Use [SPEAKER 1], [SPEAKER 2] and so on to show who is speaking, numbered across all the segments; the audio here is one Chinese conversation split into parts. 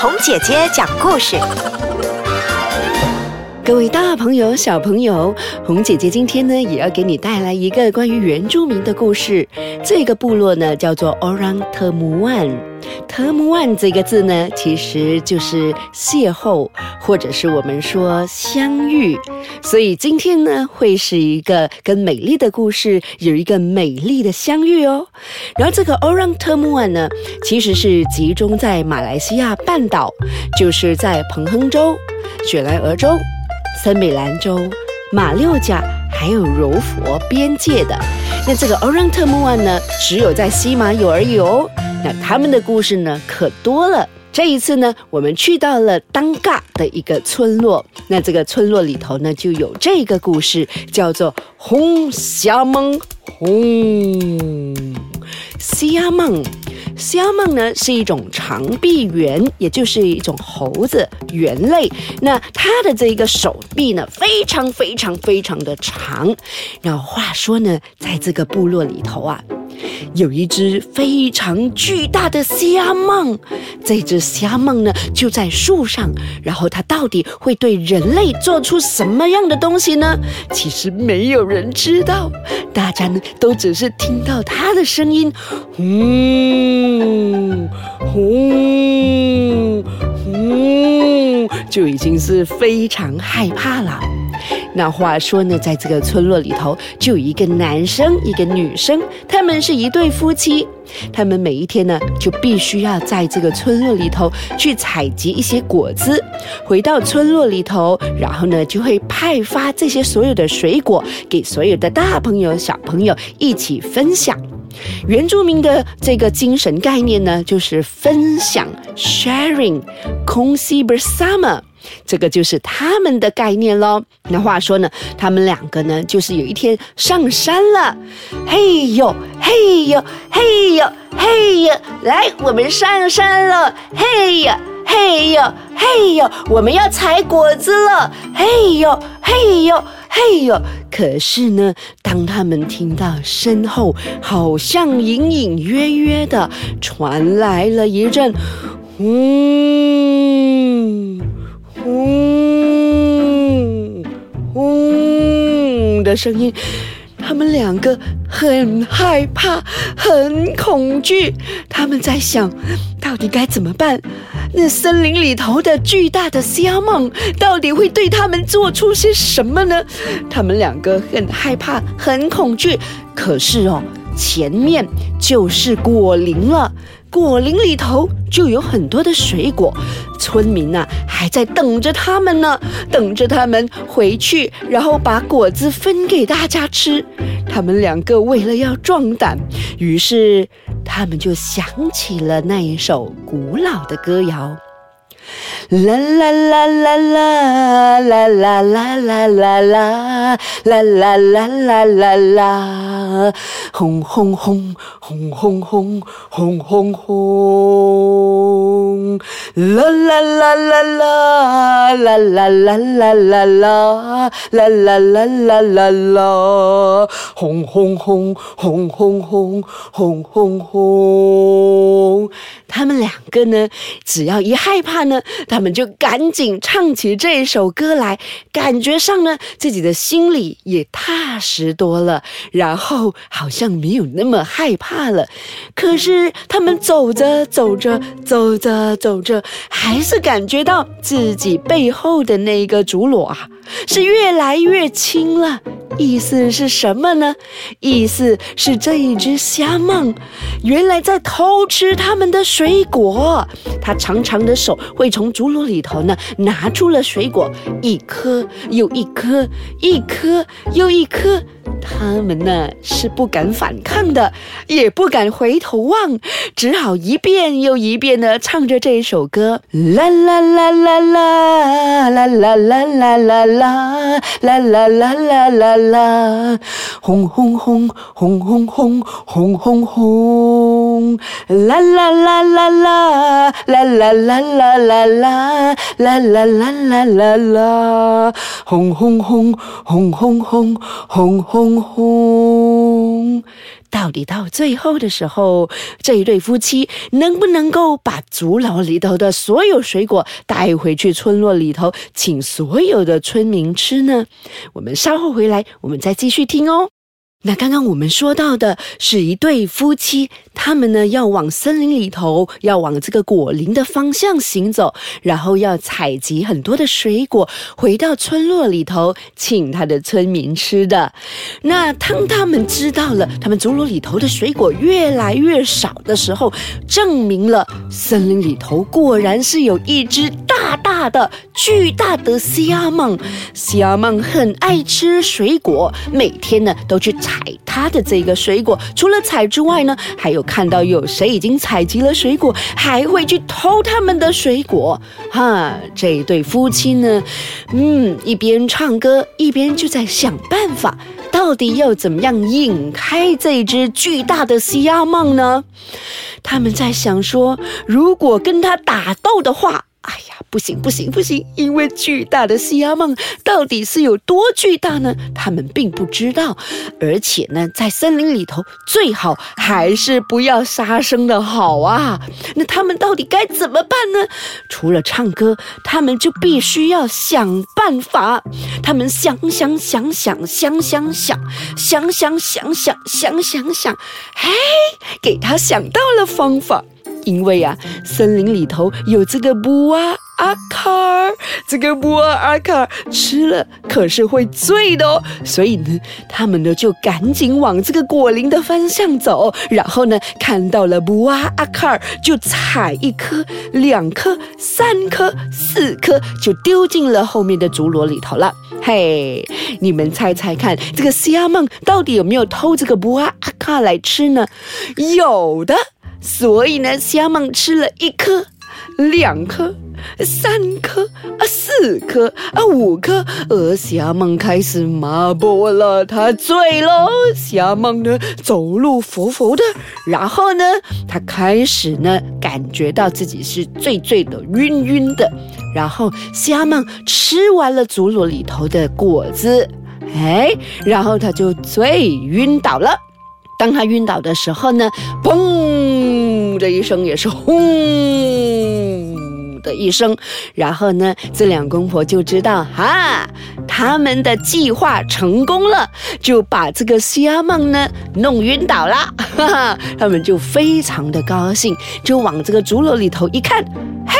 [SPEAKER 1] 红姐姐讲故事。
[SPEAKER 2] 各位大朋友、小朋友，红姐姐今天呢也要给你带来一个关于原住民的故事。这个部落呢叫做 Orang Temuan Term One 这个字呢，其实就是邂逅，或者是我们说相遇。所以今天呢，会是一个跟美丽的故事有一个美丽的相遇哦。然后这个 Orang Temuan 呢，其实是集中在马来西亚半岛，就是在彭亨州、雪兰莪州。森美兰州、马六甲还有柔佛边界的，那这个 Orang Temuan 呢，只有在西马有而已哦。那他们的故事呢，可多了。这一次呢，我们去到了当嘎的一个村落，那这个村落里头呢，就有这个故事，叫做红虾梦红虾梦。虾梦呢是一种长臂猿，也就是一种猴子猿类。那它的这一个手臂呢，非常非常非常的长。那话说呢，在这个部落里头啊。有一只非常巨大的虾蟒，这只虾蟒呢就在树上，然后它到底会对人类做出什么样的东西呢？其实没有人知道，大家呢都只是听到它的声音，嗯呼呼，就已经是非常害怕了。那话说呢，在这个村落里头，就有一个男生，一个女生，他们是一对夫妻。他们每一天呢，就必须要在这个村落里头去采集一些果子，回到村落里头，然后呢，就会派发这些所有的水果给所有的大朋友、小朋友一起分享。原住民的这个精神概念呢，就是分享 （sharing）。空西 bersama。这个就是他们的概念喽。那话说呢，他们两个呢，就是有一天上山了，嘿呦嘿呦嘿呦嘿呦，来，我们上山了，嘿呀嘿呦嘿呦，我们要采果子了，嘿呦嘿呦嘿呦。可是呢，当他们听到身后好像隐隐约约的传来了一阵，嗯。轰轰的声音，他们两个很害怕，很恐惧。他们在想，到底该怎么办？那森林里头的巨大的虾蟒，到底会对他们做出些什么呢？他们两个很害怕，很恐惧。可是哦，前面就是果林了。果林里头就有很多的水果，村民呐还在等着他们呢，等着他们回去，然后把果子分给大家吃。他们两个为了要壮胆，于是他们就想起了那一首古老的歌谣。啦啦啦啦啦啦啦啦啦啦啦啦啦啦啦啦啦，轰轰轰轰轰轰轰轰轰，啦啦啦啦啦啦啦啦啦啦啦啦啦啦啦啦啦，轰轰轰轰轰轰轰轰轰。他们两个呢，只要一害怕呢，他们就赶紧唱起这首歌来，感觉上呢，自己的心里也踏实多了，然后好像没有那么害怕了。可是他们走着走着，走着走着，还是感觉到自己背后的那个竹篓啊，是越来越轻了。意思是什么呢？意思是这一只虾蟒，原来在偷吃他们的水果。它长长的手会从竹篓里头呢拿出了水果，一颗又一颗，一颗又一颗。他们呢是不敢反抗的，也不敢回头望，只好一遍又一遍的唱着这首歌。啦啦啦啦啦啦啦啦啦啦啦啦啦啦啦啦，轰轰轰轰轰轰轰轰啦啦啦啦啦啦啦啦啦啦啦啦啦啦啦啦啦，轰轰轰轰轰轰轰轰轰。到底到最后的时候，这一对夫妻能不能够把竹篓里头的所有水果带回去村落里头，请所有的村民吃呢？我们稍后回来，我们再继续听哦。那刚刚我们说到的是一对夫妻，他们呢要往森林里头，要往这个果林的方向行走，然后要采集很多的水果，回到村落里头，请他的村民吃的。那当他们知道了他们竹篓里头的水果越来越少的时候，证明了森林里头果然是有一只大大的、巨大的虾蟒。虾蟒很爱吃水果，每天呢都去。采他的这个水果，除了采之外呢，还有看到有谁已经采集了水果，还会去偷他们的水果。哈，这一对夫妻呢，嗯，一边唱歌，一边就在想办法，到底要怎么样引开这只巨大的虾蟒呢？他们在想说，如果跟他打斗的话。不行不行不行！因为巨大的虾蟒到底是有多巨大呢？他们并不知道，而且呢，在森林里头最好还是不要杀生的好啊。那他们到底该怎么办呢？除了唱歌，他们就必须要想办法。他们想想想想想想想想想想想想想，嘿，给他想到了方法。因为啊，森林里头有这个布啊阿卡尔，这个布啊阿卡尔吃了可是会醉的哦。所以呢，他们呢就赶紧往这个果林的方向走，然后呢看到了布啊阿卡尔，就采一颗、两颗、三颗、四颗，就丢进了后面的竹篓里头了。嘿，你们猜猜看，这个西阿梦到底有没有偷这个布啊阿卡尔来吃呢？有的。所以呢，虾蟒吃了一颗、两颗、三颗啊，四颗啊，五颗，而虾蟒开始麻波了，它醉了。虾蟒呢，走路浮浮的，然后呢，它开始呢，感觉到自己是醉醉的、晕晕的。然后虾蟒吃完了竹篓里头的果子，哎，然后它就醉晕倒了。当他晕倒的时候呢，砰的一声，也是轰的一声，然后呢，这两公婆就知道哈，他们的计划成功了，就把这个虾梦呢弄晕倒了，哈哈，他们就非常的高兴，就往这个竹篓里头一看，嘿，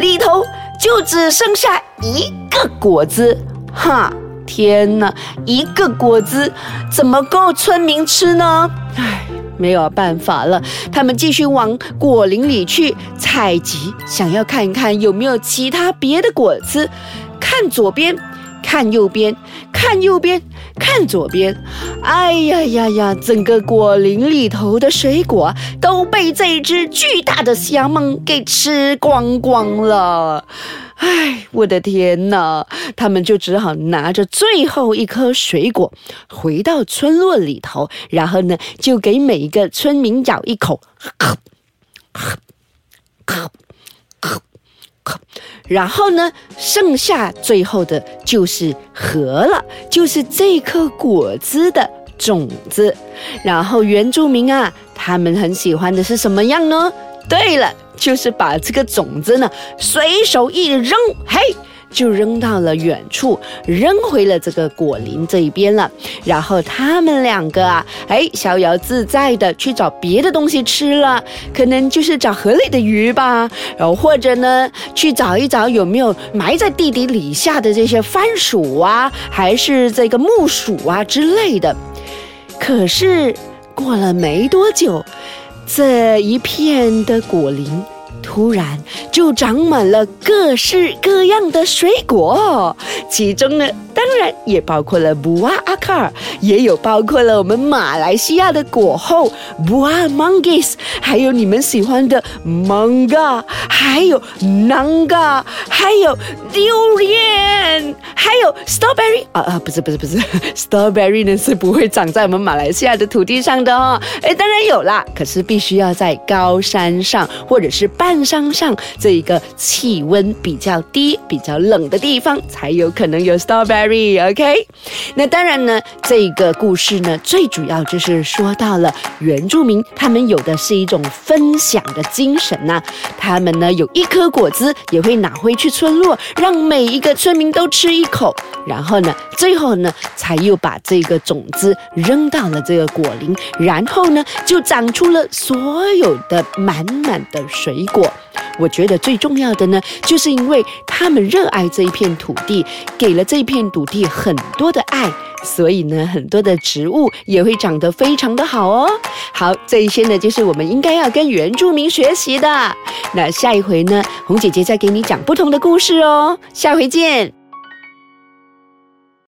[SPEAKER 2] 里头就只剩下一个果子，哈。天哪，一个果子怎么够村民吃呢？唉，没有办法了，他们继续往果林里去采集，想要看一看有没有其他别的果子。看左边，看右边，看右边，看左边。哎呀呀呀，整个果林里头的水果都被这只巨大的虾蟒给吃光光了。哎，我的天哪！他们就只好拿着最后一颗水果回到村落里头，然后呢，就给每一个村民咬一口，然后呢，剩下最后的就是核了，就是这颗果子的种子。然后原住民啊，他们很喜欢的是什么样呢？对了。就是把这个种子呢，随手一扔，嘿，就扔到了远处，扔回了这个果林这一边了。然后他们两个啊，哎，逍遥自在的去找别的东西吃了，可能就是找河里的鱼吧，然后或者呢，去找一找有没有埋在地底里下的这些番薯啊，还是这个木薯啊之类的。可是过了没多久。这一片的果林。突然就长满了各式各样的水果，其中呢，当然也包括了布瓦阿卡尔，也有包括了我们马来西亚的果后布瓦 mangis，还有你们喜欢的 manga，还有 nanga，还有榴莲，还有 strawberry 啊啊，不是不是不是，strawberry 呢是不会长在我们马来西亚的土地上的哦，哎，当然有啦，可是必须要在高山上或者是。半山上这一个气温比较低、比较冷的地方，才有可能有 strawberry。OK，那当然呢，这个故事呢，最主要就是说到了原住民，他们有的是一种分享的精神呐。他们呢，有一颗果子也会拿回去村落，让每一个村民都吃一口，然后呢，最后呢，才又把这个种子扔到了这个果林，然后呢，就长出了所有的满满的水果。我觉得最重要的呢，就是因为他们热爱这一片土地，给了这一片土地很多的爱，所以呢，很多的植物也会长得非常的好哦。好，这一些呢，就是我们应该要跟原住民学习的。那下一回呢，红姐姐再给你讲不同的故事哦。下回见。